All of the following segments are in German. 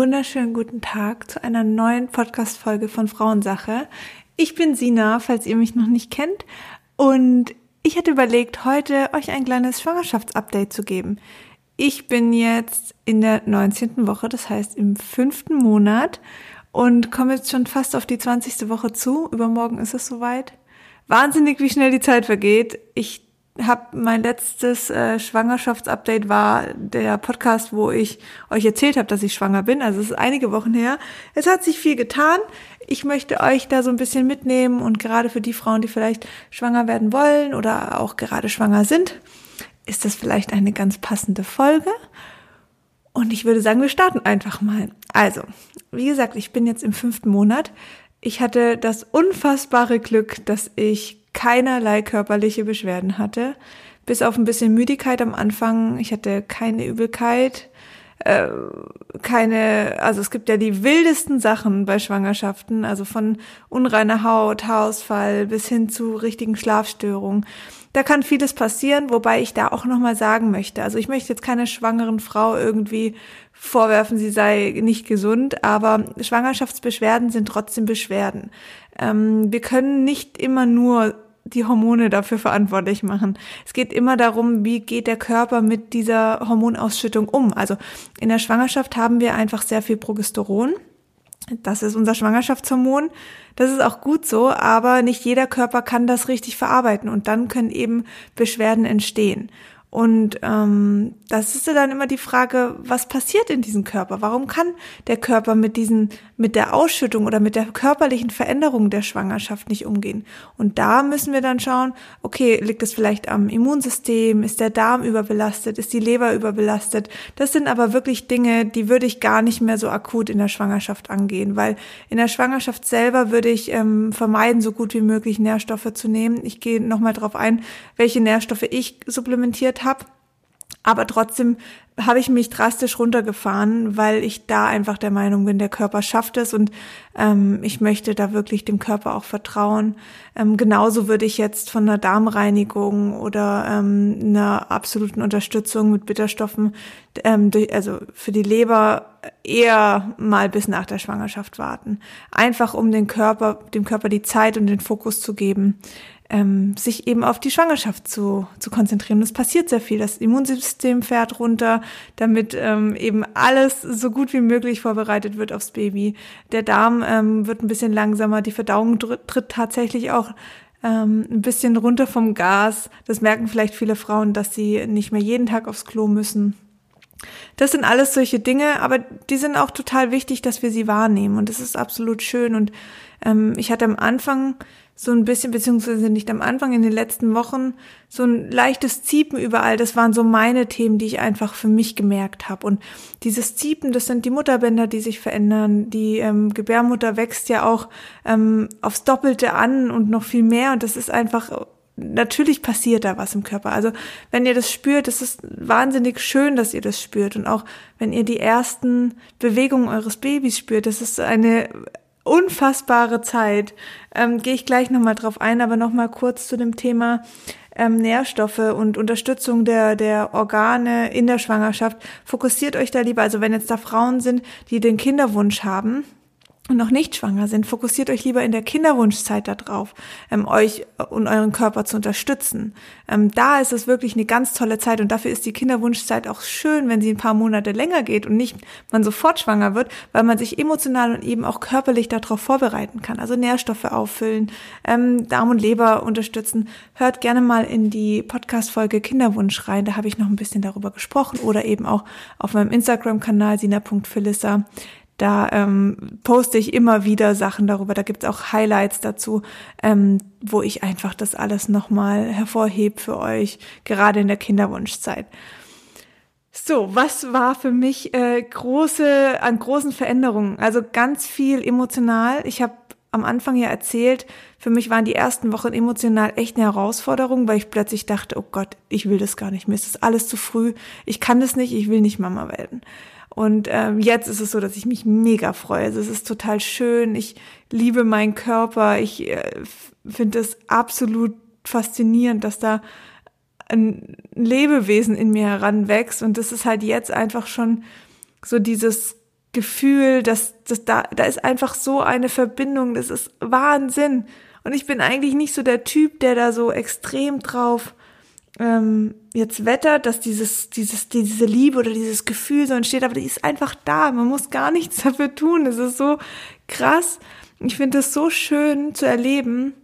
Wunderschönen guten Tag zu einer neuen Podcast-Folge von Frauensache. Ich bin Sina, falls ihr mich noch nicht kennt. Und ich hatte überlegt, heute euch ein kleines Schwangerschaftsupdate zu geben. Ich bin jetzt in der 19. Woche, das heißt im fünften Monat und komme jetzt schon fast auf die 20. Woche zu. Übermorgen ist es soweit. Wahnsinnig, wie schnell die Zeit vergeht. Ich habe mein letztes äh, Schwangerschaftsupdate war der Podcast, wo ich euch erzählt habe, dass ich schwanger bin. Also es ist einige Wochen her. Es hat sich viel getan. Ich möchte euch da so ein bisschen mitnehmen und gerade für die Frauen, die vielleicht schwanger werden wollen oder auch gerade schwanger sind, ist das vielleicht eine ganz passende Folge. Und ich würde sagen, wir starten einfach mal. Also, wie gesagt, ich bin jetzt im fünften Monat. Ich hatte das unfassbare Glück, dass ich keinerlei körperliche Beschwerden hatte. Bis auf ein bisschen Müdigkeit am Anfang. Ich hatte keine Übelkeit, äh, keine, also es gibt ja die wildesten Sachen bei Schwangerschaften, also von unreiner Haut, Haarausfall bis hin zu richtigen Schlafstörungen. Da kann vieles passieren, wobei ich da auch nochmal sagen möchte. Also ich möchte jetzt keine schwangeren Frau irgendwie vorwerfen, sie sei nicht gesund, aber Schwangerschaftsbeschwerden sind trotzdem Beschwerden. Ähm, wir können nicht immer nur die Hormone dafür verantwortlich machen. Es geht immer darum, wie geht der Körper mit dieser Hormonausschüttung um. Also in der Schwangerschaft haben wir einfach sehr viel Progesteron. Das ist unser Schwangerschaftshormon. Das ist auch gut so, aber nicht jeder Körper kann das richtig verarbeiten und dann können eben Beschwerden entstehen. Und ähm, das ist ja dann immer die Frage, was passiert in diesem Körper? Warum kann der Körper mit diesen, mit der Ausschüttung oder mit der körperlichen Veränderung der Schwangerschaft nicht umgehen? Und da müssen wir dann schauen, okay, liegt es vielleicht am Immunsystem? Ist der Darm überbelastet? Ist die Leber überbelastet? Das sind aber wirklich Dinge, die würde ich gar nicht mehr so akut in der Schwangerschaft angehen, weil in der Schwangerschaft selber würde ich ähm, vermeiden, so gut wie möglich Nährstoffe zu nehmen. Ich gehe nochmal drauf ein, welche Nährstoffe ich supplementiert habe. Aber trotzdem habe ich mich drastisch runtergefahren, weil ich da einfach der Meinung bin, der Körper schafft es und ähm, ich möchte da wirklich dem Körper auch vertrauen. Ähm, genauso würde ich jetzt von einer Darmreinigung oder ähm, einer absoluten Unterstützung mit Bitterstoffen, ähm, durch, also für die Leber eher mal bis nach der Schwangerschaft warten. Einfach um den Körper, dem Körper die Zeit und den Fokus zu geben, ähm, sich eben auf die Schwangerschaft zu, zu konzentrieren. Es passiert sehr viel. Das Immunsystem fährt runter, damit ähm, eben alles so gut wie möglich vorbereitet wird aufs Baby. Der Darm ähm, wird ein bisschen langsamer, die Verdauung tritt tatsächlich auch ähm, ein bisschen runter vom Gas. Das merken vielleicht viele Frauen, dass sie nicht mehr jeden Tag aufs Klo müssen. Das sind alles solche Dinge, aber die sind auch total wichtig, dass wir sie wahrnehmen und das ist absolut schön. Und ähm, ich hatte am Anfang so ein bisschen, beziehungsweise nicht am Anfang, in den letzten Wochen, so ein leichtes Ziepen überall. Das waren so meine Themen, die ich einfach für mich gemerkt habe. Und dieses Ziepen, das sind die Mutterbänder, die sich verändern. Die ähm, Gebärmutter wächst ja auch ähm, aufs Doppelte an und noch viel mehr. Und das ist einfach natürlich passiert da was im Körper. Also wenn ihr das spürt, es ist wahnsinnig schön, dass ihr das spürt. Und auch wenn ihr die ersten Bewegungen eures Babys spürt, das ist eine unfassbare Zeit. Ähm, Gehe ich gleich nochmal drauf ein, aber nochmal kurz zu dem Thema ähm, Nährstoffe und Unterstützung der, der Organe in der Schwangerschaft. Fokussiert euch da lieber, also wenn jetzt da Frauen sind, die den Kinderwunsch haben, und noch nicht schwanger sind, fokussiert euch lieber in der Kinderwunschzeit darauf, ähm, euch und euren Körper zu unterstützen. Ähm, da ist es wirklich eine ganz tolle Zeit und dafür ist die Kinderwunschzeit auch schön, wenn sie ein paar Monate länger geht und nicht man sofort schwanger wird, weil man sich emotional und eben auch körperlich darauf vorbereiten kann. Also Nährstoffe auffüllen, ähm, Darm und Leber unterstützen. Hört gerne mal in die Podcast-Folge Kinderwunsch rein, da habe ich noch ein bisschen darüber gesprochen oder eben auch auf meinem Instagram-Kanal sina.philissa. Da ähm, poste ich immer wieder Sachen darüber. Da gibt's auch Highlights dazu, ähm, wo ich einfach das alles nochmal hervorhebe für euch, gerade in der Kinderwunschzeit. So, was war für mich äh, große an großen Veränderungen? Also ganz viel emotional. Ich habe am Anfang ja erzählt, für mich waren die ersten Wochen emotional echt eine Herausforderung, weil ich plötzlich dachte, oh Gott, ich will das gar nicht, mir ist das alles zu früh, ich kann das nicht, ich will nicht Mama werden. Und ähm, jetzt ist es so, dass ich mich mega freue. Also es ist total schön. Ich liebe meinen Körper. Ich äh, finde es absolut faszinierend, dass da ein Lebewesen in mir heranwächst. Und das ist halt jetzt einfach schon so dieses Gefühl, dass, dass da, da ist einfach so eine Verbindung, das ist Wahnsinn. Und ich bin eigentlich nicht so der Typ, der da so extrem drauf ähm, jetzt wettert, dass dieses, dieses, diese Liebe oder dieses Gefühl so entsteht, aber die ist einfach da. Man muss gar nichts dafür tun. Es ist so krass. Ich finde es so schön zu erleben,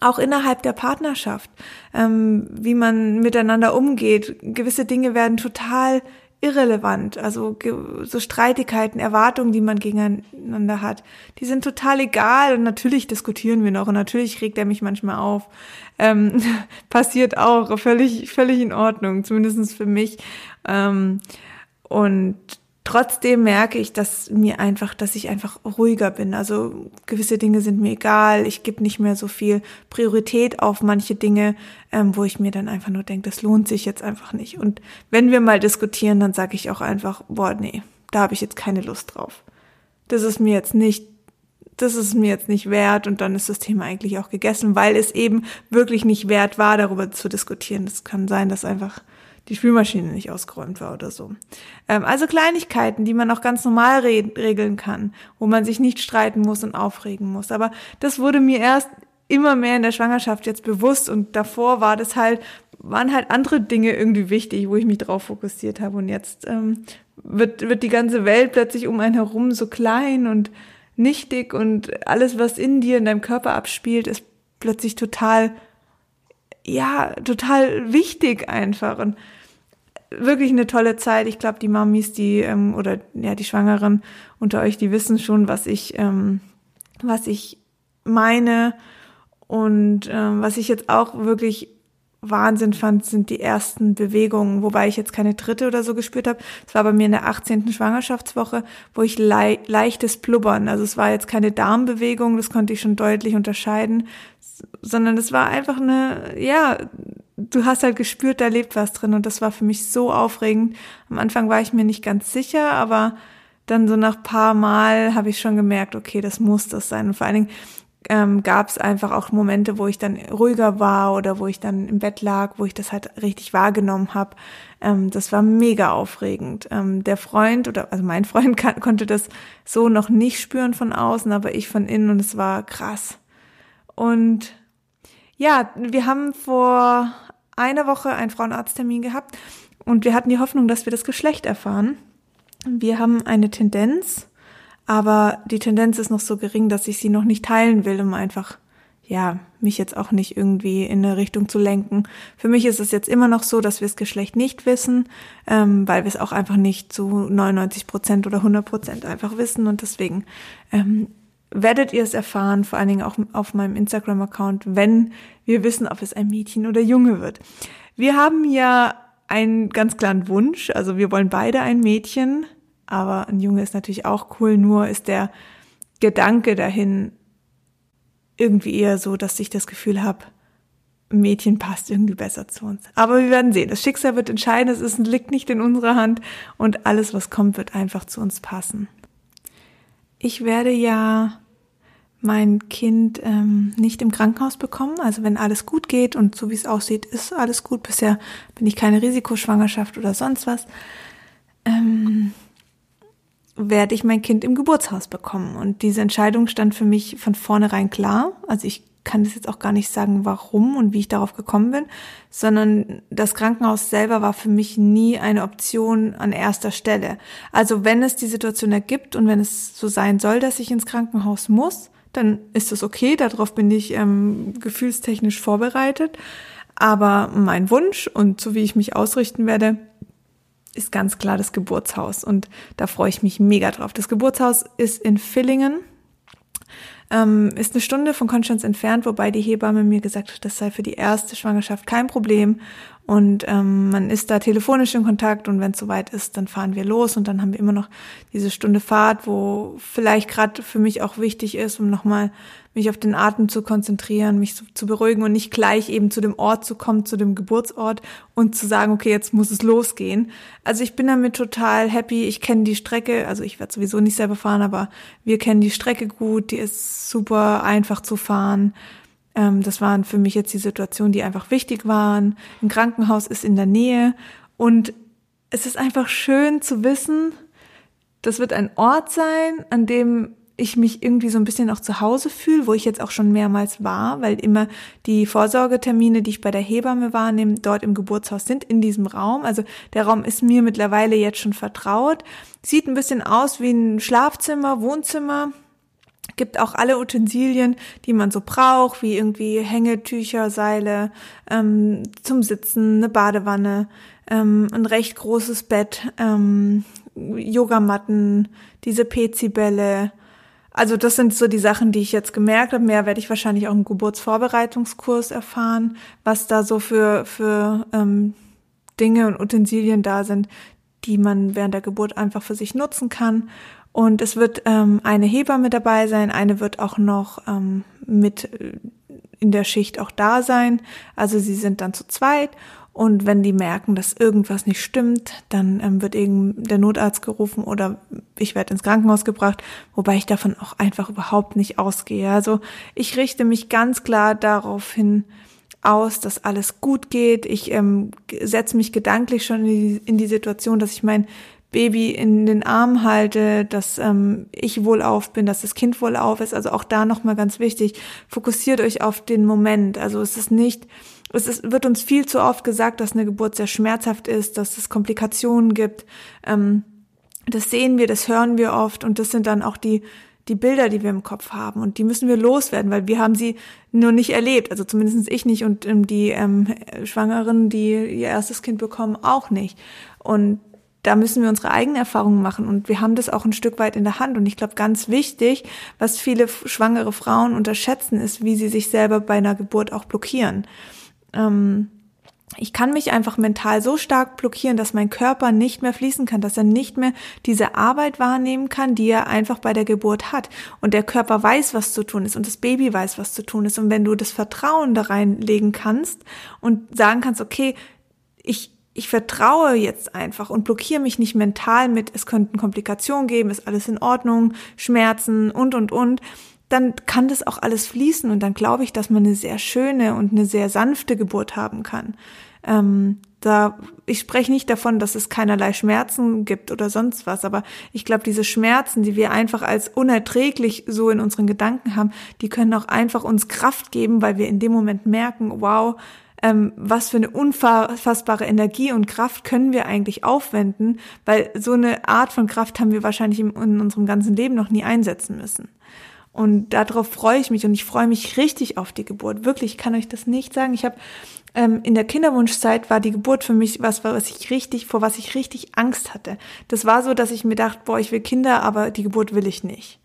auch innerhalb der Partnerschaft, ähm, wie man miteinander umgeht. Gewisse Dinge werden total irrelevant. Also so Streitigkeiten, Erwartungen, die man gegeneinander hat, die sind total egal. Und natürlich diskutieren wir noch und natürlich regt er mich manchmal auf. Ähm, passiert auch, völlig, völlig in Ordnung, zumindestens für mich. Ähm, und trotzdem merke ich, dass mir einfach, dass ich einfach ruhiger bin. Also gewisse Dinge sind mir egal. Ich gebe nicht mehr so viel Priorität auf manche Dinge, ähm, wo ich mir dann einfach nur denke, das lohnt sich jetzt einfach nicht. Und wenn wir mal diskutieren, dann sage ich auch einfach, boah, nee, da habe ich jetzt keine Lust drauf. Das ist mir jetzt nicht das ist mir jetzt nicht wert und dann ist das Thema eigentlich auch gegessen, weil es eben wirklich nicht wert war, darüber zu diskutieren. Es kann sein, dass einfach die Spülmaschine nicht ausgeräumt war oder so. Ähm, also Kleinigkeiten, die man auch ganz normal re regeln kann, wo man sich nicht streiten muss und aufregen muss. Aber das wurde mir erst immer mehr in der Schwangerschaft jetzt bewusst und davor war das halt, waren halt andere Dinge irgendwie wichtig, wo ich mich drauf fokussiert habe. Und jetzt ähm, wird, wird die ganze Welt plötzlich um einen herum so klein und nichtig und alles, was in dir, in deinem Körper abspielt, ist plötzlich total ja, total wichtig einfach und wirklich eine tolle Zeit. Ich glaube, die Mamis, die ähm, oder ja die Schwangeren unter euch, die wissen schon, was ich ähm, was ich meine und ähm, was ich jetzt auch wirklich Wahnsinn fand, sind die ersten Bewegungen, wobei ich jetzt keine dritte oder so gespürt habe. Es war bei mir in der 18. Schwangerschaftswoche, wo ich le leichtes Blubbern, also es war jetzt keine Darmbewegung, das konnte ich schon deutlich unterscheiden, sondern es war einfach eine, ja, du hast halt gespürt, da lebt was drin und das war für mich so aufregend. Am Anfang war ich mir nicht ganz sicher, aber dann so nach paar Mal habe ich schon gemerkt, okay, das muss das sein. Und vor allen Dingen ähm, gab es einfach auch Momente, wo ich dann ruhiger war oder wo ich dann im Bett lag, wo ich das halt richtig wahrgenommen habe. Ähm, das war mega aufregend. Ähm, der Freund oder also mein Freund kann, konnte das so noch nicht spüren von außen, aber ich von innen und es war krass. Und ja, wir haben vor einer Woche einen Frauenarzttermin gehabt und wir hatten die Hoffnung, dass wir das Geschlecht erfahren. Wir haben eine Tendenz, aber die Tendenz ist noch so gering, dass ich sie noch nicht teilen will, um einfach, ja, mich jetzt auch nicht irgendwie in eine Richtung zu lenken. Für mich ist es jetzt immer noch so, dass wir das Geschlecht nicht wissen, ähm, weil wir es auch einfach nicht zu 99 Prozent oder 100 Prozent einfach wissen und deswegen ähm, werdet ihr es erfahren, vor allen Dingen auch auf meinem Instagram-Account, wenn wir wissen, ob es ein Mädchen oder Junge wird. Wir haben ja einen ganz klaren Wunsch, also wir wollen beide ein Mädchen, aber ein Junge ist natürlich auch cool, nur ist der Gedanke dahin irgendwie eher so, dass ich das Gefühl habe, Mädchen passt irgendwie besser zu uns. Aber wir werden sehen. Das Schicksal wird entscheiden. Es ist, liegt nicht in unserer Hand und alles, was kommt, wird einfach zu uns passen. Ich werde ja mein Kind ähm, nicht im Krankenhaus bekommen. Also wenn alles gut geht und so wie es aussieht, ist alles gut. Bisher bin ich keine Risikoschwangerschaft oder sonst was. Ähm, werde ich mein Kind im Geburtshaus bekommen. Und diese Entscheidung stand für mich von vornherein klar. Also ich kann das jetzt auch gar nicht sagen, warum und wie ich darauf gekommen bin, sondern das Krankenhaus selber war für mich nie eine Option an erster Stelle. Also wenn es die Situation ergibt und wenn es so sein soll, dass ich ins Krankenhaus muss, dann ist das okay, darauf bin ich ähm, gefühlstechnisch vorbereitet. Aber mein Wunsch und so wie ich mich ausrichten werde, ist ganz klar das Geburtshaus. Und da freue ich mich mega drauf. Das Geburtshaus ist in Villingen. Ähm, ist eine Stunde von Konstanz entfernt, wobei die Hebamme mir gesagt hat, das sei für die erste Schwangerschaft kein Problem und ähm, man ist da telefonisch in Kontakt und wenn es soweit ist, dann fahren wir los und dann haben wir immer noch diese Stunde Fahrt, wo vielleicht gerade für mich auch wichtig ist, um nochmal mich auf den Atem zu konzentrieren, mich zu, zu, beruhigen und nicht gleich eben zu dem Ort zu kommen, zu dem Geburtsort und zu sagen, okay, jetzt muss es losgehen. Also ich bin damit total happy. Ich kenne die Strecke, also ich werde sowieso nicht selber fahren, aber wir kennen die Strecke gut, die ist super einfach zu fahren. Ähm, das waren für mich jetzt die Situationen, die einfach wichtig waren. Ein Krankenhaus ist in der Nähe und es ist einfach schön zu wissen, das wird ein Ort sein, an dem ich mich irgendwie so ein bisschen auch zu Hause fühle, wo ich jetzt auch schon mehrmals war, weil immer die Vorsorgetermine, die ich bei der Hebamme wahrnehme, dort im Geburtshaus sind, in diesem Raum. Also der Raum ist mir mittlerweile jetzt schon vertraut. Sieht ein bisschen aus wie ein Schlafzimmer, Wohnzimmer. Gibt auch alle Utensilien, die man so braucht, wie irgendwie Hängetücher, Seile, ähm, zum Sitzen, eine Badewanne, ähm, ein recht großes Bett, ähm, Yogamatten, diese PC-Bälle, also das sind so die Sachen, die ich jetzt gemerkt habe. Mehr werde ich wahrscheinlich auch im Geburtsvorbereitungskurs erfahren, was da so für, für ähm, Dinge und Utensilien da sind, die man während der Geburt einfach für sich nutzen kann. Und es wird ähm, eine Hebamme dabei sein, eine wird auch noch ähm, mit äh, in der Schicht auch da sein. Also sie sind dann zu zweit und wenn die merken, dass irgendwas nicht stimmt, dann ähm, wird eben der Notarzt gerufen oder ich werde ins Krankenhaus gebracht, wobei ich davon auch einfach überhaupt nicht ausgehe. Also ich richte mich ganz klar darauf hin aus, dass alles gut geht. Ich ähm, setze mich gedanklich schon in die, in die Situation, dass ich mein Baby in den Arm halte, dass ähm, ich wohlauf bin, dass das Kind wohlauf ist. Also auch da nochmal ganz wichtig, fokussiert euch auf den Moment. Also es ist nicht es ist, wird uns viel zu oft gesagt, dass eine Geburt sehr schmerzhaft ist, dass es Komplikationen gibt. Ähm, das sehen wir, das hören wir oft und das sind dann auch die, die Bilder, die wir im Kopf haben und die müssen wir loswerden, weil wir haben sie nur nicht erlebt, also zumindest ich nicht und ähm, die ähm, Schwangeren, die ihr erstes Kind bekommen, auch nicht. Und da müssen wir unsere eigenen Erfahrungen machen und wir haben das auch ein Stück weit in der Hand. Und ich glaube, ganz wichtig, was viele schwangere Frauen unterschätzen, ist, wie sie sich selber bei einer Geburt auch blockieren ähm, ich kann mich einfach mental so stark blockieren, dass mein Körper nicht mehr fließen kann, dass er nicht mehr diese Arbeit wahrnehmen kann, die er einfach bei der Geburt hat. Und der Körper weiß, was zu tun ist und das Baby weiß, was zu tun ist. Und wenn du das Vertrauen da reinlegen kannst und sagen kannst, okay, ich, ich vertraue jetzt einfach und blockiere mich nicht mental mit, es könnten Komplikationen geben, ist alles in Ordnung, Schmerzen und, und, und, dann kann das auch alles fließen und dann glaube ich, dass man eine sehr schöne und eine sehr sanfte Geburt haben kann. Ähm, da, ich spreche nicht davon, dass es keinerlei Schmerzen gibt oder sonst was, aber ich glaube, diese Schmerzen, die wir einfach als unerträglich so in unseren Gedanken haben, die können auch einfach uns Kraft geben, weil wir in dem Moment merken, wow, ähm, was für eine unfassbare Energie und Kraft können wir eigentlich aufwenden, weil so eine Art von Kraft haben wir wahrscheinlich in, in unserem ganzen Leben noch nie einsetzen müssen. Und darauf freue ich mich und ich freue mich richtig auf die Geburt. Wirklich, ich kann euch das nicht sagen. Ich habe ähm, in der Kinderwunschzeit war die Geburt für mich was, was ich richtig, vor was ich richtig Angst hatte. Das war so, dass ich mir dachte, boah, ich will Kinder, aber die Geburt will ich nicht.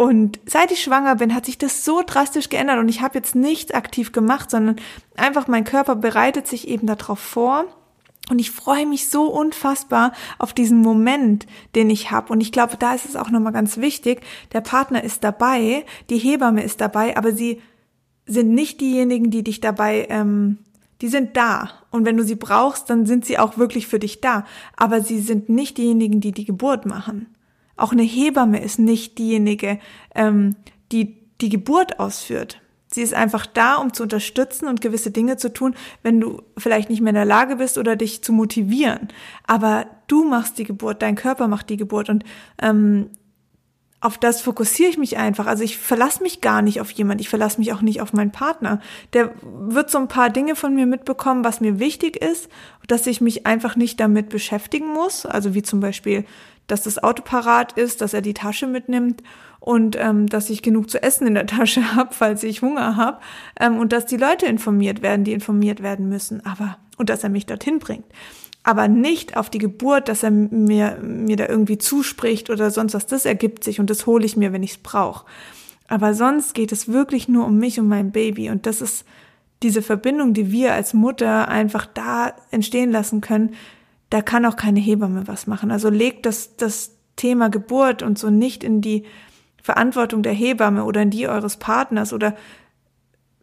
Und seit ich schwanger bin, hat sich das so drastisch geändert und ich habe jetzt nichts aktiv gemacht, sondern einfach mein Körper bereitet sich eben darauf vor und ich freue mich so unfassbar auf diesen Moment, den ich habe. Und ich glaube, da ist es auch nochmal ganz wichtig, der Partner ist dabei, die Hebamme ist dabei, aber sie sind nicht diejenigen, die dich dabei, ähm, die sind da. Und wenn du sie brauchst, dann sind sie auch wirklich für dich da. Aber sie sind nicht diejenigen, die die Geburt machen. Auch eine Hebamme ist nicht diejenige, ähm, die die Geburt ausführt. Sie ist einfach da, um zu unterstützen und gewisse Dinge zu tun, wenn du vielleicht nicht mehr in der Lage bist oder dich zu motivieren. Aber du machst die Geburt, dein Körper macht die Geburt und ähm, auf das fokussiere ich mich einfach. Also ich verlasse mich gar nicht auf jemand. Ich verlasse mich auch nicht auf meinen Partner. Der wird so ein paar Dinge von mir mitbekommen, was mir wichtig ist, dass ich mich einfach nicht damit beschäftigen muss. Also wie zum Beispiel, dass das Auto parat ist, dass er die Tasche mitnimmt und ähm, dass ich genug zu essen in der Tasche habe, falls ich Hunger habe ähm, und dass die Leute informiert werden, die informiert werden müssen, aber und dass er mich dorthin bringt. Aber nicht auf die Geburt, dass er mir, mir da irgendwie zuspricht oder sonst was. Das ergibt sich und das hole ich mir, wenn ich es brauche. Aber sonst geht es wirklich nur um mich und mein Baby. Und das ist diese Verbindung, die wir als Mutter einfach da entstehen lassen können. Da kann auch keine Hebamme was machen. Also legt das, das Thema Geburt und so nicht in die Verantwortung der Hebamme oder in die eures Partners oder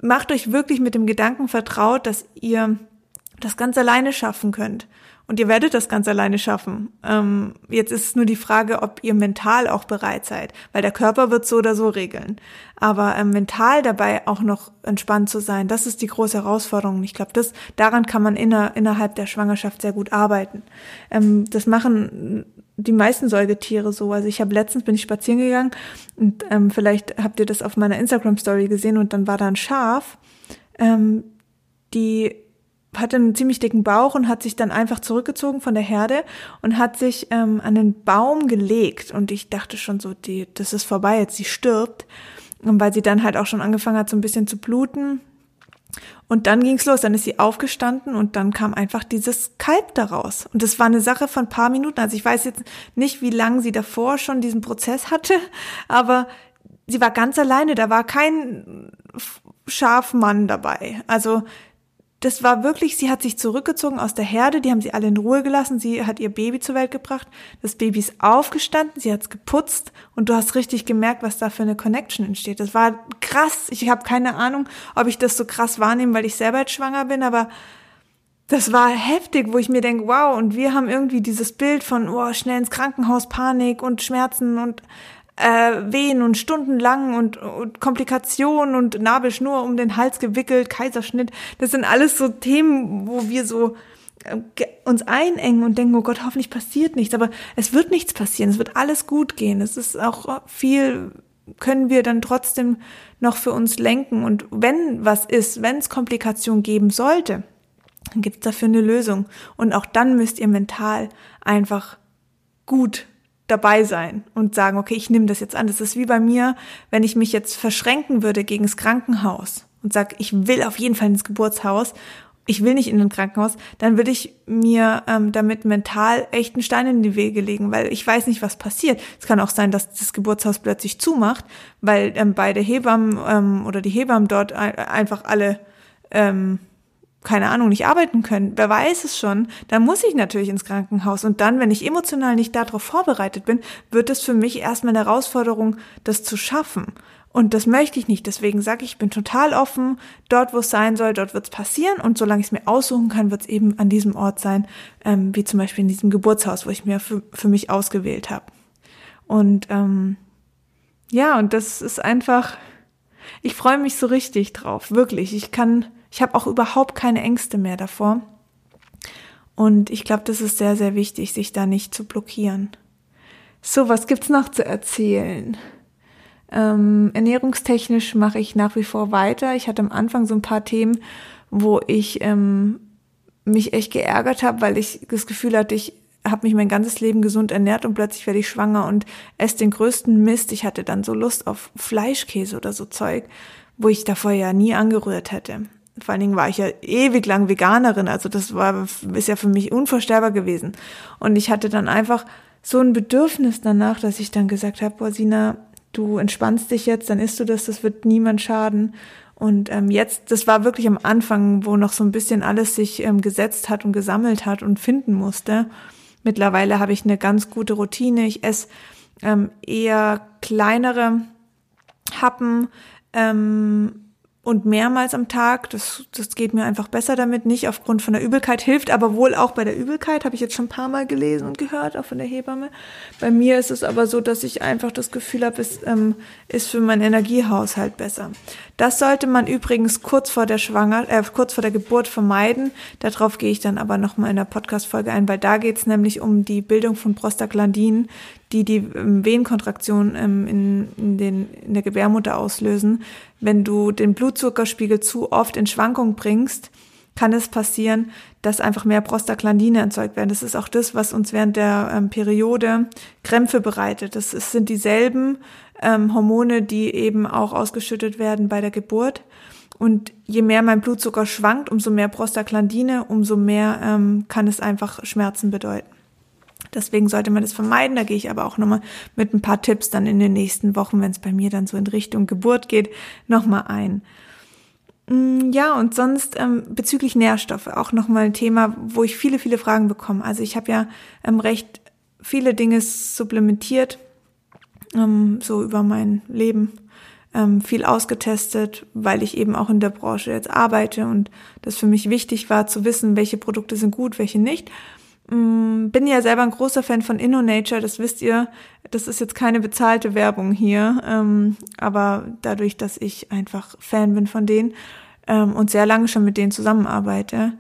macht euch wirklich mit dem Gedanken vertraut, dass ihr das ganz alleine schaffen könnt. Und ihr werdet das ganz alleine schaffen. Ähm, jetzt ist es nur die Frage, ob ihr mental auch bereit seid, weil der Körper wird so oder so regeln. Aber ähm, mental dabei auch noch entspannt zu sein, das ist die große Herausforderung. Ich glaube, das daran kann man inner, innerhalb der Schwangerschaft sehr gut arbeiten. Ähm, das machen die meisten Säugetiere so. Also ich habe letztens bin ich spazieren gegangen und ähm, vielleicht habt ihr das auf meiner Instagram Story gesehen und dann war da ein Schaf, ähm, die hatte einen ziemlich dicken Bauch und hat sich dann einfach zurückgezogen von der Herde und hat sich ähm, an den Baum gelegt und ich dachte schon so, die, das ist vorbei, jetzt sie stirbt und weil sie dann halt auch schon angefangen hat so ein bisschen zu bluten und dann ging's los, dann ist sie aufgestanden und dann kam einfach dieses Kalb daraus. Und das war eine Sache von paar Minuten. Also ich weiß jetzt nicht, wie lange sie davor schon diesen Prozess hatte, aber sie war ganz alleine, da war kein Schafmann dabei. Also das war wirklich, sie hat sich zurückgezogen aus der Herde, die haben sie alle in Ruhe gelassen, sie hat ihr Baby zur Welt gebracht, das Baby ist aufgestanden, sie hat's geputzt und du hast richtig gemerkt, was da für eine Connection entsteht. Das war krass. Ich habe keine Ahnung, ob ich das so krass wahrnehme, weil ich selber jetzt schwanger bin, aber das war heftig, wo ich mir denke, wow, und wir haben irgendwie dieses Bild von, oh, schnell ins Krankenhaus, Panik und Schmerzen und äh, Wehen und stundenlang und, und Komplikationen und Nabelschnur um den Hals gewickelt, Kaiserschnitt. Das sind alles so Themen, wo wir so äh, uns einengen und denken, oh Gott, hoffentlich passiert nichts. Aber es wird nichts passieren. Es wird alles gut gehen. Es ist auch viel, können wir dann trotzdem noch für uns lenken. Und wenn was ist, wenn es Komplikationen geben sollte, dann gibt es dafür eine Lösung. Und auch dann müsst ihr mental einfach gut dabei sein und sagen, okay, ich nehme das jetzt an. Das ist wie bei mir, wenn ich mich jetzt verschränken würde gegen das Krankenhaus und sage, ich will auf jeden Fall ins Geburtshaus, ich will nicht in ein Krankenhaus, dann würde ich mir ähm, damit mental echt einen Stein in die Wege legen, weil ich weiß nicht, was passiert. Es kann auch sein, dass das Geburtshaus plötzlich zumacht, weil ähm, beide Hebammen ähm, oder die Hebammen dort einfach alle ähm, keine Ahnung, nicht arbeiten können, wer weiß es schon, dann muss ich natürlich ins Krankenhaus. Und dann, wenn ich emotional nicht darauf vorbereitet bin, wird es für mich erstmal eine Herausforderung, das zu schaffen. Und das möchte ich nicht. Deswegen sage ich, ich bin total offen. Dort, wo es sein soll, dort wird es passieren. Und solange ich es mir aussuchen kann, wird es eben an diesem Ort sein, ähm, wie zum Beispiel in diesem Geburtshaus, wo ich mir für, für mich ausgewählt habe. Und ähm, ja, und das ist einfach, ich freue mich so richtig drauf, wirklich. Ich kann ich habe auch überhaupt keine Ängste mehr davor. Und ich glaube, das ist sehr, sehr wichtig, sich da nicht zu blockieren. So, was gibt's noch zu erzählen? Ähm, ernährungstechnisch mache ich nach wie vor weiter. Ich hatte am Anfang so ein paar Themen, wo ich ähm, mich echt geärgert habe, weil ich das Gefühl hatte, ich habe mich mein ganzes Leben gesund ernährt und plötzlich werde ich schwanger und esse den größten Mist. Ich hatte dann so Lust auf Fleischkäse oder so Zeug, wo ich davor ja nie angerührt hätte vor allen Dingen war ich ja ewig lang Veganerin, also das war, ist ja für mich unvorstellbar gewesen. Und ich hatte dann einfach so ein Bedürfnis danach, dass ich dann gesagt habe, boah, Sina, du entspannst dich jetzt, dann isst du das, das wird niemand schaden. Und ähm, jetzt, das war wirklich am Anfang, wo noch so ein bisschen alles sich ähm, gesetzt hat und gesammelt hat und finden musste. Mittlerweile habe ich eine ganz gute Routine. Ich esse ähm, eher kleinere Happen, ähm, und mehrmals am Tag. Das, das geht mir einfach besser damit, nicht aufgrund von der Übelkeit, hilft aber wohl auch bei der Übelkeit, habe ich jetzt schon ein paar Mal gelesen und gehört, auch von der Hebamme. Bei mir ist es aber so, dass ich einfach das Gefühl habe, es ähm, ist für meinen Energiehaushalt besser. Das sollte man übrigens kurz vor der Schwanger, äh, kurz vor der Geburt vermeiden. Darauf gehe ich dann aber nochmal in der Podcast-Folge ein, weil da geht es nämlich um die Bildung von Prostaglandinen, die die ähm, Venenkontraktion ähm, in, in, den, in der Gebärmutter auslösen. Wenn du den Blutzuckerspiegel zu oft in Schwankung bringst, kann es passieren, dass einfach mehr Prostaglandine erzeugt werden. Das ist auch das, was uns während der ähm, Periode Krämpfe bereitet. Das ist, sind dieselben ähm, Hormone, die eben auch ausgeschüttet werden bei der Geburt. Und je mehr mein Blutzucker schwankt, umso mehr Prostaglandine, umso mehr ähm, kann es einfach Schmerzen bedeuten. Deswegen sollte man das vermeiden. Da gehe ich aber auch nochmal mit ein paar Tipps dann in den nächsten Wochen, wenn es bei mir dann so in Richtung Geburt geht, nochmal ein. Mm, ja, und sonst ähm, bezüglich Nährstoffe auch nochmal ein Thema, wo ich viele, viele Fragen bekomme. Also ich habe ja ähm, recht viele Dinge supplementiert, ähm, so über mein Leben ähm, viel ausgetestet, weil ich eben auch in der Branche jetzt arbeite und das für mich wichtig war zu wissen, welche Produkte sind gut, welche nicht. Mm, bin ja selber ein großer Fan von InnoNature, das wisst ihr. Das ist jetzt keine bezahlte Werbung hier, ähm, aber dadurch, dass ich einfach Fan bin von denen ähm, und sehr lange schon mit denen zusammenarbeite,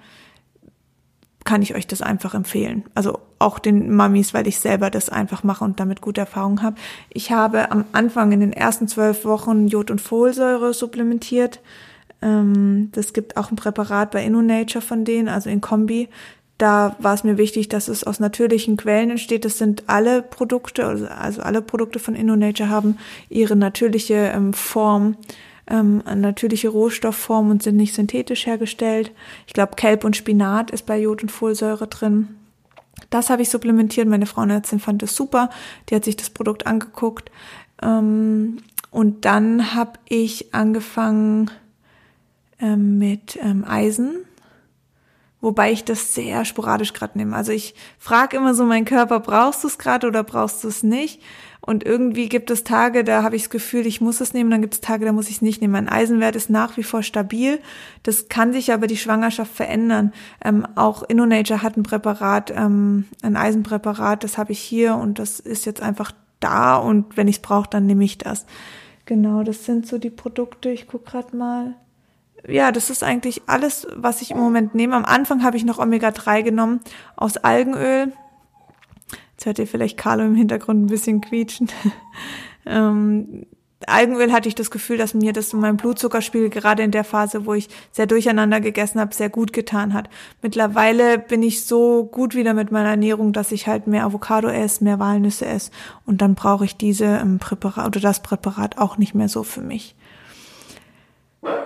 kann ich euch das einfach empfehlen. Also auch den Mamis, weil ich selber das einfach mache und damit gute Erfahrungen habe. Ich habe am Anfang in den ersten zwölf Wochen Jod- und Folsäure supplementiert. Ähm, das gibt auch ein Präparat bei InnoNature von denen, also in Kombi. Da war es mir wichtig, dass es aus natürlichen Quellen entsteht. Das sind alle Produkte, also, also alle Produkte von InnoNature haben ihre natürliche ähm, Form, ähm, natürliche Rohstoffform und sind nicht synthetisch hergestellt. Ich glaube, Kelb und Spinat ist bei Jod und Folsäure drin. Das habe ich supplementiert. Meine Frauenärztin fand es super. Die hat sich das Produkt angeguckt. Ähm, und dann habe ich angefangen ähm, mit ähm, Eisen wobei ich das sehr sporadisch gerade nehme. Also ich frage immer so meinen Körper, brauchst du es gerade oder brauchst du es nicht? Und irgendwie gibt es Tage, da habe ich das Gefühl, ich muss es nehmen, dann gibt es Tage, da muss ich es nicht nehmen. Mein Eisenwert ist nach wie vor stabil. Das kann sich aber die Schwangerschaft verändern. Ähm, auch InnoNature hat ein Präparat, ähm, ein Eisenpräparat, das habe ich hier und das ist jetzt einfach da und wenn ich es brauche, dann nehme ich das. Genau, das sind so die Produkte. Ich guck gerade mal ja, das ist eigentlich alles, was ich im Moment nehme. Am Anfang habe ich noch Omega-3 genommen aus Algenöl. Jetzt hört ihr vielleicht Carlo im Hintergrund ein bisschen quietschen. ähm, Algenöl hatte ich das Gefühl, dass mir das in meinem Blutzuckerspiegel gerade in der Phase, wo ich sehr durcheinander gegessen habe, sehr gut getan hat. Mittlerweile bin ich so gut wieder mit meiner Ernährung, dass ich halt mehr Avocado esse, mehr Walnüsse esse und dann brauche ich diese ähm, Präparat oder das Präparat auch nicht mehr so für mich.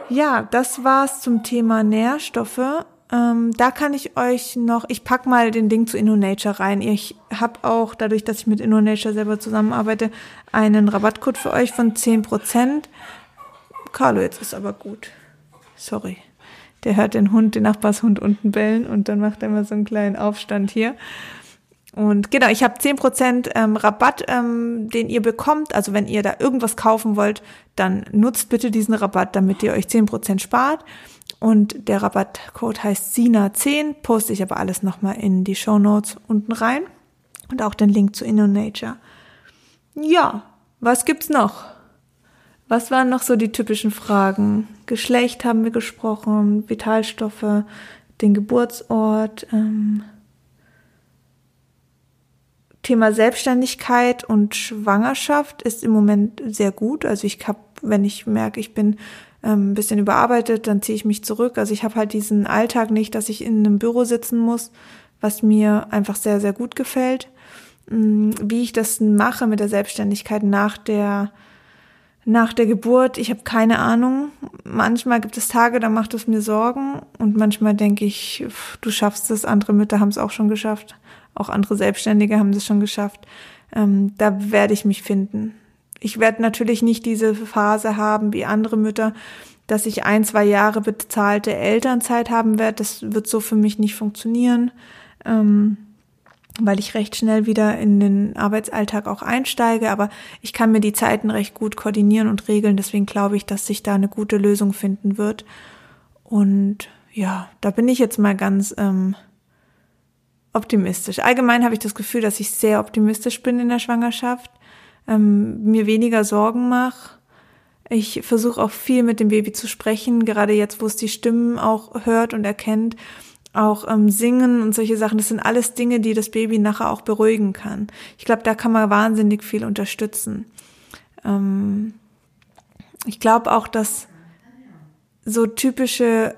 Ja, das war's zum Thema Nährstoffe. Ähm, da kann ich euch noch, ich pack mal den Link zu InnoNature rein. Ich habe auch, dadurch, dass ich mit InnoNature selber zusammenarbeite, einen Rabattcode für euch von 10%. Carlo, jetzt ist aber gut. Sorry. Der hört den Hund, den Nachbarshund unten bellen und dann macht er immer so einen kleinen Aufstand hier. Und genau, ich habe zehn Prozent ähm, Rabatt, ähm, den ihr bekommt. Also wenn ihr da irgendwas kaufen wollt, dann nutzt bitte diesen Rabatt, damit ihr euch zehn Prozent spart. Und der Rabattcode heißt SINA10, poste ich aber alles nochmal in die Show Notes unten rein. Und auch den Link zu InnoNature. Ja, was gibt's noch? Was waren noch so die typischen Fragen? Geschlecht haben wir gesprochen, Vitalstoffe, den Geburtsort, ähm, Thema Selbstständigkeit und Schwangerschaft ist im Moment sehr gut. Also ich habe, wenn ich merke, ich bin ähm, ein bisschen überarbeitet, dann ziehe ich mich zurück. Also ich habe halt diesen Alltag nicht, dass ich in einem Büro sitzen muss, was mir einfach sehr, sehr gut gefällt. Mm, wie ich das mache mit der Selbstständigkeit nach der nach der Geburt, ich habe keine Ahnung. Manchmal gibt es Tage, da macht es mir Sorgen und manchmal denke ich, du schaffst es, andere Mütter haben es auch schon geschafft. Auch andere Selbstständige haben das schon geschafft. Ähm, da werde ich mich finden. Ich werde natürlich nicht diese Phase haben wie andere Mütter, dass ich ein, zwei Jahre bezahlte Elternzeit haben werde. Das wird so für mich nicht funktionieren, ähm, weil ich recht schnell wieder in den Arbeitsalltag auch einsteige. Aber ich kann mir die Zeiten recht gut koordinieren und regeln. Deswegen glaube ich, dass sich da eine gute Lösung finden wird. Und ja, da bin ich jetzt mal ganz ähm, optimistisch. Allgemein habe ich das Gefühl, dass ich sehr optimistisch bin in der Schwangerschaft, ähm, mir weniger Sorgen mache. Ich versuche auch viel mit dem Baby zu sprechen, gerade jetzt, wo es die Stimmen auch hört und erkennt. Auch ähm, Singen und solche Sachen, das sind alles Dinge, die das Baby nachher auch beruhigen kann. Ich glaube, da kann man wahnsinnig viel unterstützen. Ähm, ich glaube auch, dass so typische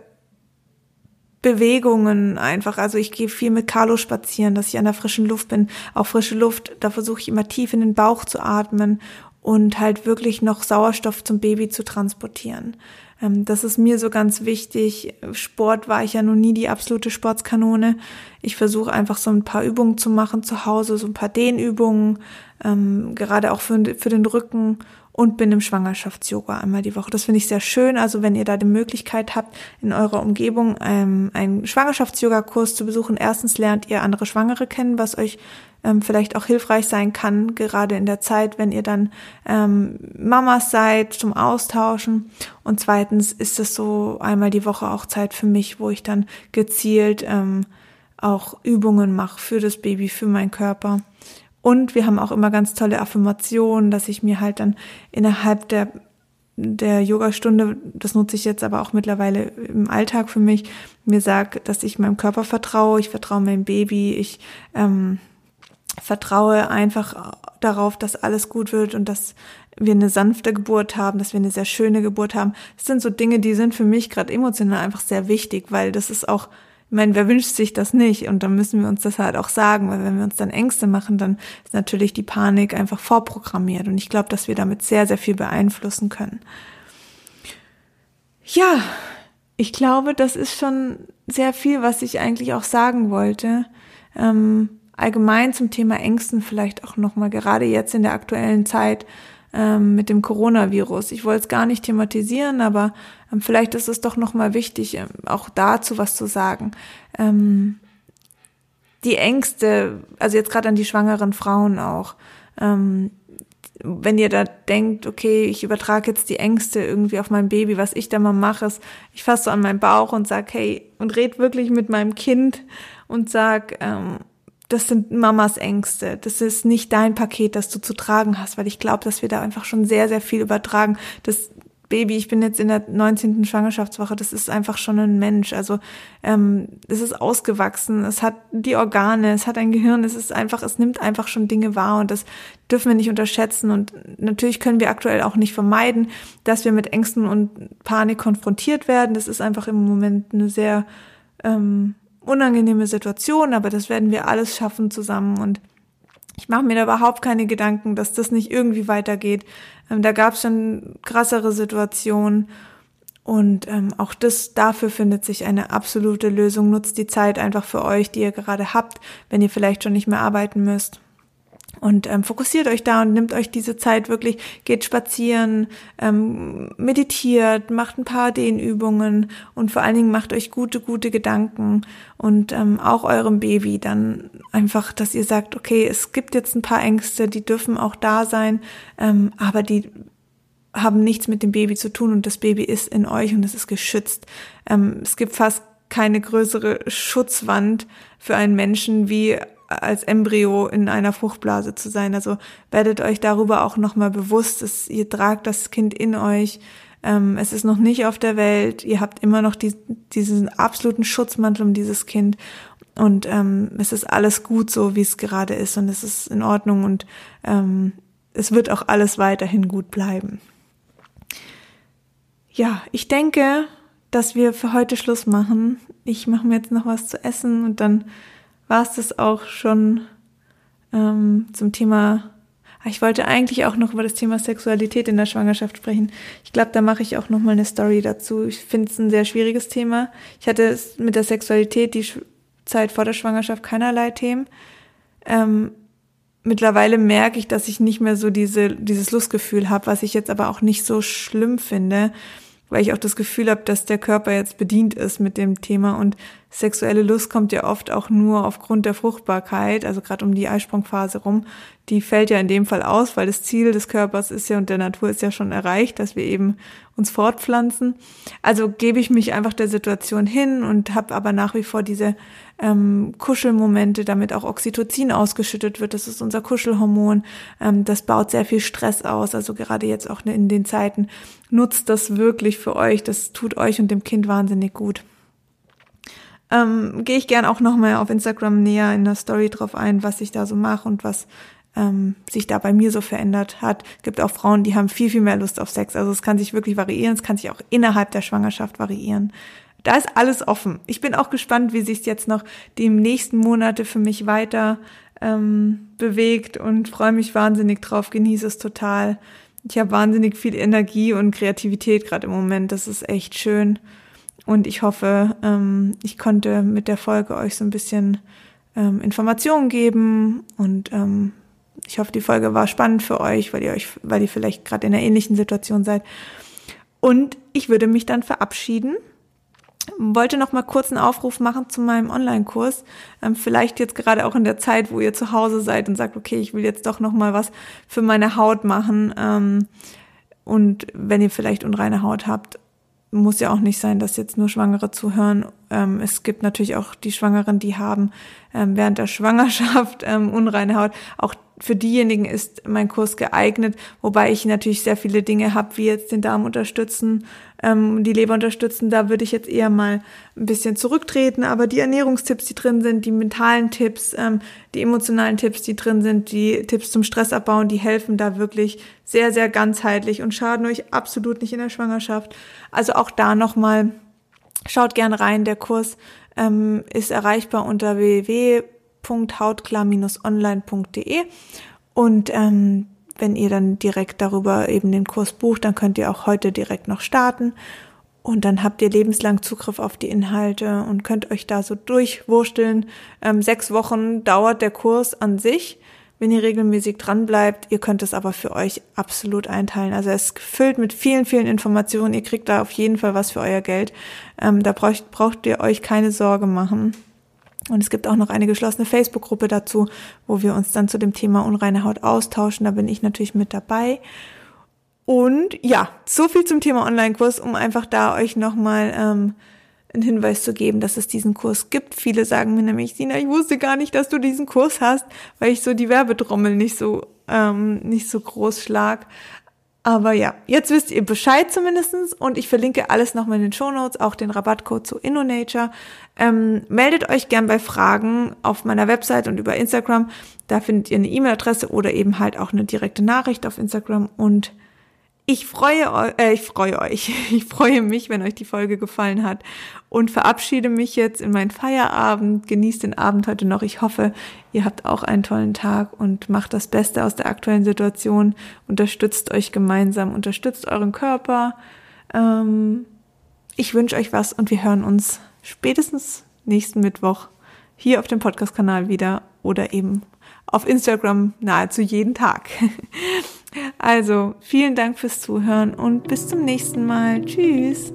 Bewegungen einfach. Also ich gehe viel mit Carlo spazieren, dass ich an der frischen Luft bin. Auch frische Luft, da versuche ich immer tief in den Bauch zu atmen und halt wirklich noch Sauerstoff zum Baby zu transportieren. Ähm, das ist mir so ganz wichtig. Sport war ich ja noch nie die absolute Sportskanone. Ich versuche einfach so ein paar Übungen zu machen zu Hause, so ein paar Dehnübungen, ähm, gerade auch für, für den Rücken und bin im Schwangerschafts-Yoga einmal die Woche. Das finde ich sehr schön. Also wenn ihr da die Möglichkeit habt, in eurer Umgebung ähm, einen Schwangerschafts-Yoga-Kurs zu besuchen, erstens lernt ihr andere Schwangere kennen, was euch ähm, vielleicht auch hilfreich sein kann, gerade in der Zeit, wenn ihr dann ähm, Mamas seid, zum Austauschen. Und zweitens ist es so einmal die Woche auch Zeit für mich, wo ich dann gezielt ähm, auch Übungen mache für das Baby, für meinen Körper. Und wir haben auch immer ganz tolle Affirmationen, dass ich mir halt dann innerhalb der der Yogastunde, das nutze ich jetzt aber auch mittlerweile im Alltag für mich, mir sagt, dass ich meinem Körper vertraue, ich vertraue meinem Baby, ich ähm, vertraue einfach darauf, dass alles gut wird und dass wir eine sanfte Geburt haben, dass wir eine sehr schöne Geburt haben. Das sind so Dinge, die sind für mich gerade emotional einfach sehr wichtig, weil das ist auch, ich meine, wer wünscht sich das nicht? Und dann müssen wir uns das halt auch sagen, weil wenn wir uns dann Ängste machen, dann ist natürlich die Panik einfach vorprogrammiert. Und ich glaube, dass wir damit sehr, sehr viel beeinflussen können. Ja, ich glaube, das ist schon sehr viel, was ich eigentlich auch sagen wollte. Ähm, allgemein zum Thema Ängsten vielleicht auch nochmal, gerade jetzt in der aktuellen Zeit ähm, mit dem Coronavirus. Ich wollte es gar nicht thematisieren, aber ähm, vielleicht ist es doch nochmal wichtig, ähm, auch dazu was zu sagen. Ähm, die Ängste, also jetzt gerade an die schwangeren Frauen auch, ähm, wenn ihr da denkt, okay, ich übertrage jetzt die Ängste irgendwie auf mein Baby, was ich da mal mache, ist, ich fasse so an meinen Bauch und sag, hey, und red wirklich mit meinem Kind und sag, ähm, das sind Mamas Ängste. Das ist nicht dein Paket, das du zu tragen hast, weil ich glaube, dass wir da einfach schon sehr, sehr viel übertragen. Das Baby, ich bin jetzt in der 19. Schwangerschaftswoche, das ist einfach schon ein Mensch. Also ähm, es ist ausgewachsen, es hat die Organe, es hat ein Gehirn, es ist einfach, es nimmt einfach schon Dinge wahr und das dürfen wir nicht unterschätzen. Und natürlich können wir aktuell auch nicht vermeiden, dass wir mit Ängsten und Panik konfrontiert werden. Das ist einfach im Moment eine sehr ähm, unangenehme Situation, aber das werden wir alles schaffen zusammen und ich mache mir da überhaupt keine Gedanken, dass das nicht irgendwie weitergeht. Ähm, da gab es schon krassere Situationen und ähm, auch das dafür findet sich eine absolute Lösung. Nutzt die Zeit einfach für euch, die ihr gerade habt, wenn ihr vielleicht schon nicht mehr arbeiten müsst. Und ähm, fokussiert euch da und nimmt euch diese Zeit wirklich, geht spazieren, ähm, meditiert, macht ein paar Dehnübungen und vor allen Dingen macht euch gute, gute Gedanken und ähm, auch eurem Baby dann einfach, dass ihr sagt, okay, es gibt jetzt ein paar Ängste, die dürfen auch da sein, ähm, aber die haben nichts mit dem Baby zu tun und das Baby ist in euch und es ist geschützt. Ähm, es gibt fast keine größere Schutzwand für einen Menschen wie als Embryo in einer Fruchtblase zu sein. Also werdet euch darüber auch nochmal bewusst, dass ihr tragt das Kind in euch. Ähm, es ist noch nicht auf der Welt. Ihr habt immer noch die, diesen absoluten Schutzmantel um dieses Kind. Und ähm, es ist alles gut so, wie es gerade ist. Und es ist in Ordnung. Und ähm, es wird auch alles weiterhin gut bleiben. Ja, ich denke, dass wir für heute Schluss machen. Ich mache mir jetzt noch was zu essen und dann war es das auch schon ähm, zum Thema. Ah, ich wollte eigentlich auch noch über das Thema Sexualität in der Schwangerschaft sprechen. Ich glaube, da mache ich auch noch mal eine Story dazu. Ich finde es ein sehr schwieriges Thema. Ich hatte mit der Sexualität die Zeit vor der Schwangerschaft keinerlei Themen. Ähm, mittlerweile merke ich, dass ich nicht mehr so diese, dieses Lustgefühl habe, was ich jetzt aber auch nicht so schlimm finde, weil ich auch das Gefühl habe, dass der Körper jetzt bedient ist mit dem Thema und sexuelle Lust kommt ja oft auch nur aufgrund der Fruchtbarkeit, also gerade um die Eisprungphase rum. Die fällt ja in dem Fall aus, weil das Ziel des Körpers ist ja und der Natur ist ja schon erreicht, dass wir eben uns fortpflanzen. Also gebe ich mich einfach der Situation hin und habe aber nach wie vor diese ähm, Kuschelmomente, damit auch Oxytocin ausgeschüttet wird. Das ist unser Kuschelhormon. Ähm, das baut sehr viel Stress aus. Also gerade jetzt auch in den Zeiten nutzt das wirklich für euch. Das tut euch und dem Kind wahnsinnig gut ähm, gehe ich gern auch nochmal auf Instagram näher in der Story drauf ein, was ich da so mache und was ähm, sich da bei mir so verändert hat. Es gibt auch Frauen, die haben viel, viel mehr Lust auf Sex. Also es kann sich wirklich variieren, es kann sich auch innerhalb der Schwangerschaft variieren. Da ist alles offen. Ich bin auch gespannt, wie sich jetzt noch die nächsten Monate für mich weiter ähm, bewegt und freue mich wahnsinnig drauf, genieße es total. Ich habe wahnsinnig viel Energie und Kreativität gerade im Moment. Das ist echt schön. Und ich hoffe, ähm, ich konnte mit der Folge euch so ein bisschen ähm, Informationen geben und ähm, ich hoffe, die Folge war spannend für euch, weil ihr euch, weil ihr vielleicht gerade in einer ähnlichen Situation seid. Und ich würde mich dann verabschieden. Wollte noch mal kurz einen Aufruf machen zu meinem Online-Kurs. Ähm, vielleicht jetzt gerade auch in der Zeit, wo ihr zu Hause seid und sagt, okay, ich will jetzt doch noch mal was für meine Haut machen. Ähm, und wenn ihr vielleicht unreine Haut habt muss ja auch nicht sein, dass jetzt nur Schwangere zuhören. Ähm, es gibt natürlich auch die Schwangeren, die haben ähm, während der Schwangerschaft ähm, unreine Haut. Auch für diejenigen ist mein Kurs geeignet, wobei ich natürlich sehr viele Dinge habe, wie jetzt den Darm unterstützen, ähm, die Leber unterstützen. Da würde ich jetzt eher mal ein bisschen zurücktreten. Aber die Ernährungstipps, die drin sind, die mentalen Tipps, ähm, die emotionalen Tipps, die drin sind, die Tipps zum Stressabbauen, die helfen da wirklich sehr, sehr ganzheitlich und schaden euch absolut nicht in der Schwangerschaft. Also auch da nochmal, schaut gern rein. Der Kurs ähm, ist erreichbar unter www www.hautklar-online.de und ähm, wenn ihr dann direkt darüber eben den Kurs bucht, dann könnt ihr auch heute direkt noch starten und dann habt ihr lebenslang Zugriff auf die Inhalte und könnt euch da so durchwursteln. Ähm, sechs Wochen dauert der Kurs an sich, wenn ihr regelmäßig dran bleibt. Ihr könnt es aber für euch absolut einteilen. Also es ist gefüllt mit vielen, vielen Informationen. Ihr kriegt da auf jeden Fall was für euer Geld. Ähm, da braucht, braucht ihr euch keine Sorge machen. Und es gibt auch noch eine geschlossene Facebook-Gruppe dazu, wo wir uns dann zu dem Thema unreine Haut austauschen. Da bin ich natürlich mit dabei. Und ja, so viel zum Thema Online-Kurs, um einfach da euch nochmal ähm, einen Hinweis zu geben, dass es diesen Kurs gibt. Viele sagen mir nämlich, Sina, ich wusste gar nicht, dass du diesen Kurs hast, weil ich so die Werbetrommel nicht so ähm, nicht so groß schlag. Aber ja, jetzt wisst ihr Bescheid zumindestens und ich verlinke alles nochmal in den Show Notes, auch den Rabattcode zu InnoNature. Ähm, meldet euch gern bei Fragen auf meiner Website und über Instagram. Da findet ihr eine E-Mail-Adresse oder eben halt auch eine direkte Nachricht auf Instagram und ich freue euch, äh, ich freue euch, ich freue mich, wenn euch die Folge gefallen hat und verabschiede mich jetzt in meinen Feierabend. Genießt den Abend heute noch. Ich hoffe, ihr habt auch einen tollen Tag und macht das Beste aus der aktuellen Situation. Unterstützt euch gemeinsam, unterstützt euren Körper. Ähm, ich wünsche euch was und wir hören uns spätestens nächsten Mittwoch hier auf dem Podcast-Kanal wieder oder eben auf Instagram nahezu jeden Tag. Also, vielen Dank fürs Zuhören und bis zum nächsten Mal. Tschüss.